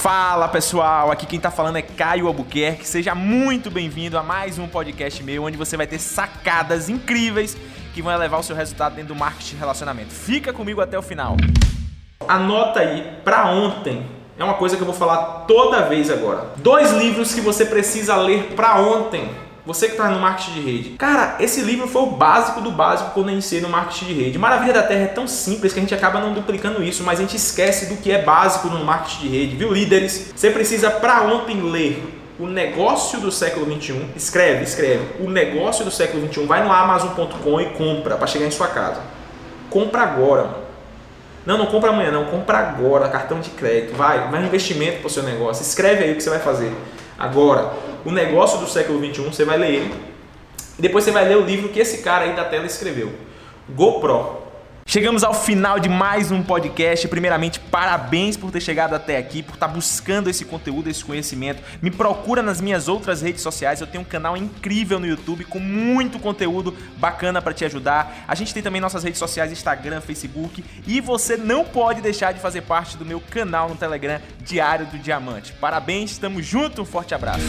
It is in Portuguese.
Fala pessoal, aqui quem tá falando é Caio Albuquerque. Seja muito bem-vindo a mais um podcast meu, onde você vai ter sacadas incríveis que vão elevar o seu resultado dentro do marketing de relacionamento. Fica comigo até o final. Anota aí para ontem. É uma coisa que eu vou falar toda vez agora. Dois livros que você precisa ler para ontem. Você que está no marketing de rede. Cara, esse livro foi o básico do básico quando eu iniciei no marketing de rede. Maravilha da Terra é tão simples que a gente acaba não duplicando isso, mas a gente esquece do que é básico no marketing de rede, viu, líderes? Você precisa para ontem ler o negócio do século 21. Escreve, escreve. O negócio do século 21. Vai no Amazon.com e compra para chegar em sua casa. Compra agora, mano. Não, não compra amanhã, não. Compra agora, cartão de crédito. Vai, vai investimento para o seu negócio. Escreve aí o que você vai fazer. Agora, o negócio do século 21, você vai ler ele. E depois você vai ler o livro que esse cara aí da tela escreveu. GoPro. Chegamos ao final de mais um podcast. Primeiramente, parabéns por ter chegado até aqui, por estar buscando esse conteúdo, esse conhecimento. Me procura nas minhas outras redes sociais. Eu tenho um canal incrível no YouTube com muito conteúdo bacana para te ajudar. A gente tem também nossas redes sociais, Instagram, Facebook, e você não pode deixar de fazer parte do meu canal no Telegram Diário do Diamante. Parabéns, estamos juntos, um forte abraço.